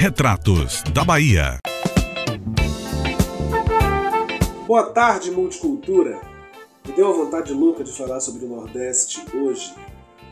Retratos da Bahia. Boa tarde, multicultura. Me deu a vontade louca de falar sobre o Nordeste hoje,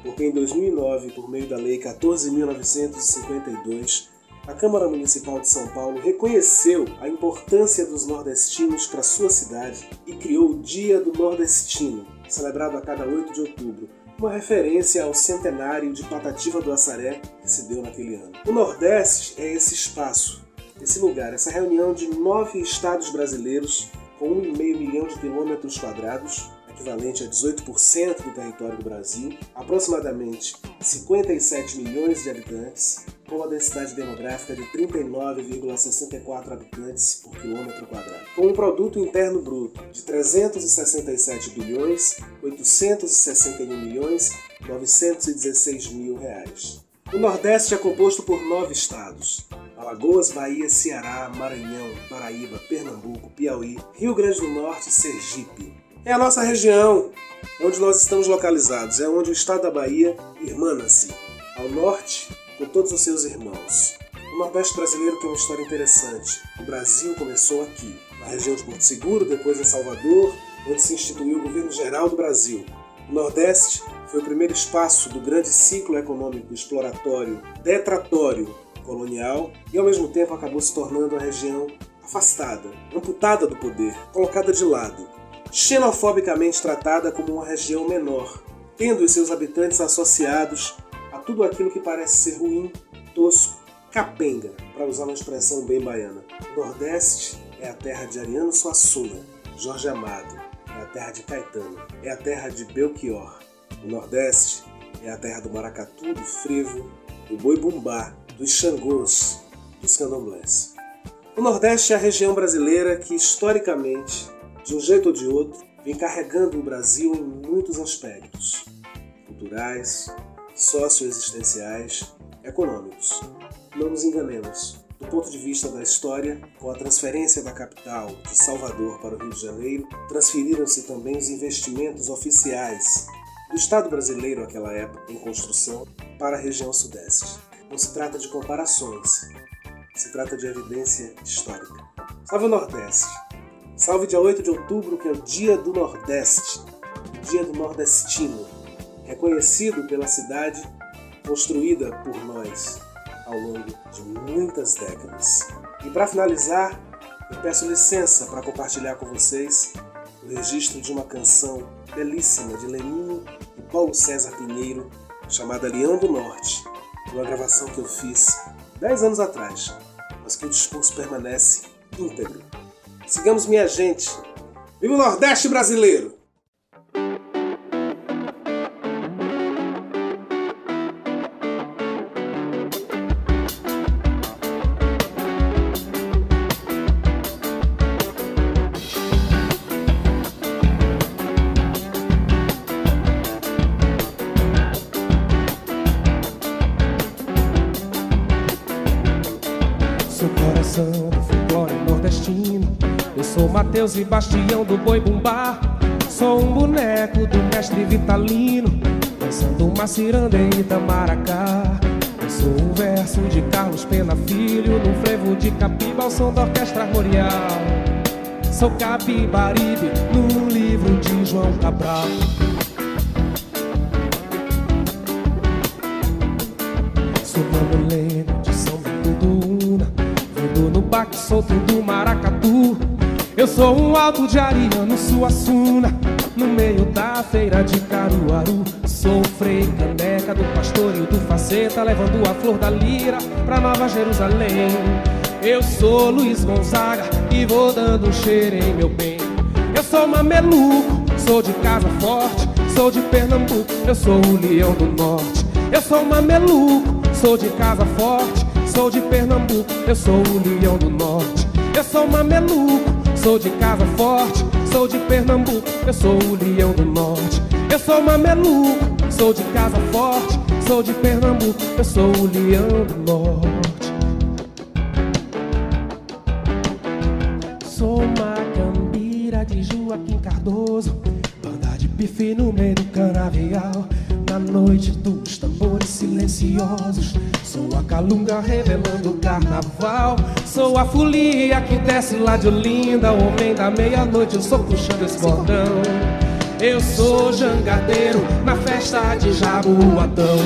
porque em 2009, por meio da Lei 14.952, a Câmara Municipal de São Paulo reconheceu a importância dos nordestinos para sua cidade e criou o Dia do Nordestino, celebrado a cada 8 de outubro, uma referência ao centenário de Patativa do Assaré que se deu naquele ano. O Nordeste é esse espaço, esse lugar, essa reunião de nove estados brasileiros com 1,5 milhão de quilômetros quadrados, equivalente a 18% do território do Brasil, aproximadamente 57 milhões de habitantes, com uma densidade demográfica de 39,64 habitantes por quilômetro quadrado, com um produto interno bruto de 367 bilhões 861 milhões 916 mil reais. O Nordeste é composto por nove estados: Alagoas, Bahia, Ceará, Maranhão, Paraíba, Pernambuco, Piauí, Rio Grande do Norte e Sergipe. É a nossa região, onde nós estamos localizados, é onde o estado da Bahia irmana-se. Ao norte, com todos os seus irmãos. O Nordeste brasileiro tem uma história interessante. O Brasil começou aqui, na região de Porto Seguro, depois em Salvador, onde se instituiu o governo geral do Brasil. O Nordeste foi o primeiro espaço do grande ciclo econômico exploratório, detratório, colonial e ao mesmo tempo acabou se tornando a região afastada, amputada do poder, colocada de lado, xenofobicamente tratada como uma região menor, tendo os seus habitantes associados tudo aquilo que parece ser ruim, tosco, capenga, para usar uma expressão bem baiana. O Nordeste é a terra de Ariano Suassuna, Jorge Amado, é a terra de Caetano, é a terra de Belchior. O Nordeste é a terra do maracatu, do frevo, do boi bumbá, dos xangôs, dos candomblés. O Nordeste é a região brasileira que, historicamente, de um jeito ou de outro, vem carregando o Brasil em muitos aspectos culturais, socioexistenciais, econômicos. Não nos enganemos. Do ponto de vista da história, com a transferência da capital de Salvador para o Rio de Janeiro, transferiram-se também os investimentos oficiais do Estado brasileiro naquela época em construção para a região sudeste. Não se trata de comparações, se trata de evidência histórica. Salve o Nordeste! Salve dia 8 de outubro, que é o Dia do Nordeste, Dia do Nordestino reconhecido pela cidade, construída por nós ao longo de muitas décadas. E para finalizar, eu peço licença para compartilhar com vocês o registro de uma canção belíssima de Leninho e Paulo César Pinheiro, chamada Leão do Norte, uma gravação que eu fiz 10 anos atrás, mas que o discurso permanece íntegro. Sigamos minha gente! Viva o Nordeste brasileiro! Mateus e Bastião do Boi Bumbá. Sou um boneco do mestre Vitalino, dançando uma ciranda em Itamaracá. Eu sou um verso de Carlos Pena Filho, no frevo de Capiba ao som da orquestra armorial. Sou Capibaribe, num livro de João Cabral. Sou Leno de São Bento do Una, vindo no baque solto do. Eu sou um alto de Ariano Suassuna No meio da feira de Caruaru. Sou Frei Caneca do pastor e do faceta Levando a flor da lira pra Nova Jerusalém. Eu sou Luiz Gonzaga e vou dando um cheiro em meu bem. Eu sou mameluco, sou de casa forte Sou de Pernambuco, eu sou o leão do norte. Eu sou mameluco, sou de casa forte Sou de Pernambuco, eu sou o leão do norte. Eu sou mameluco sou de casa forte, sou de Pernambuco, eu sou o leão do norte. Eu sou mameluco, sou de casa forte, sou de Pernambuco, eu sou o leão do norte. Sou macambira de Joaquim Cardoso, banda de pife no meio do canavial. Na noite dos tambores silenciosos, Sou a calunga revelando o carnaval. Sou a folia que desce lá de Olinda. Homem da meia-noite, eu sou puxando esse bordão. Eu sou jangadeiro na festa de Jaboatão.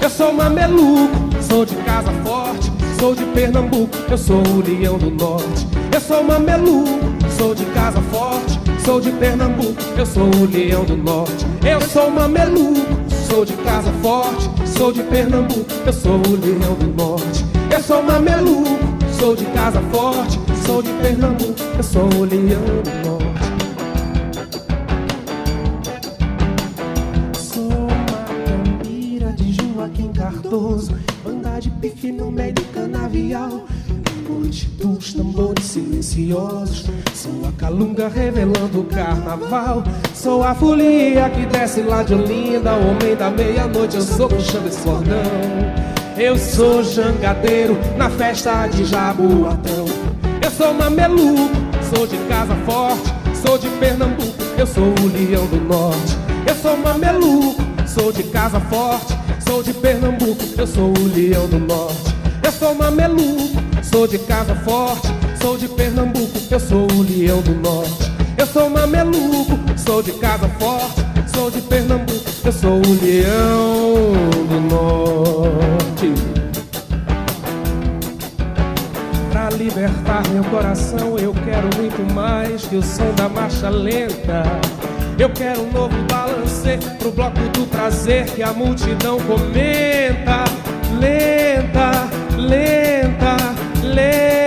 Eu sou mameluco, sou de casa forte. Sou de Pernambuco, eu sou o leão do norte. Eu sou mameluco, sou de casa forte. Sou de Pernambuco, eu sou o leão do norte. Eu sou mameluco, sou de casa forte. Sou de Pernambuco, eu sou o leão do norte. Eu sou mameluco, sou de casa forte. Sou de Pernambuco, eu sou o leão do norte. Sou uma campira de Joaquim Cardoso. Banda de pife no meio do canavial. Noite dos tambores silenciosos. Sou a calunga revelando o carnaval. Sou a folia que desce lá de Olinda. Homem da meia-noite, eu sou puxando esse cordão. Eu sou jangadeiro na festa de Jaboatão. Eu sou mameluco, sou de casa forte. Sou de Pernambuco, eu sou o leão do norte. Eu sou mameluco, sou de casa forte. Sou de Pernambuco, eu sou o leão do norte. Eu sou mameluco, sou de casa forte. Sou de Pernambuco, eu sou o leão do norte. Eu sou mameluco, sou de casa forte. Sou de Pernambuco, eu sou o leão do norte. Pra libertar meu coração, eu quero muito mais que o som da marcha lenta. Eu quero um novo balancê pro bloco do prazer que a multidão comenta. Lenta, lenta, lenta.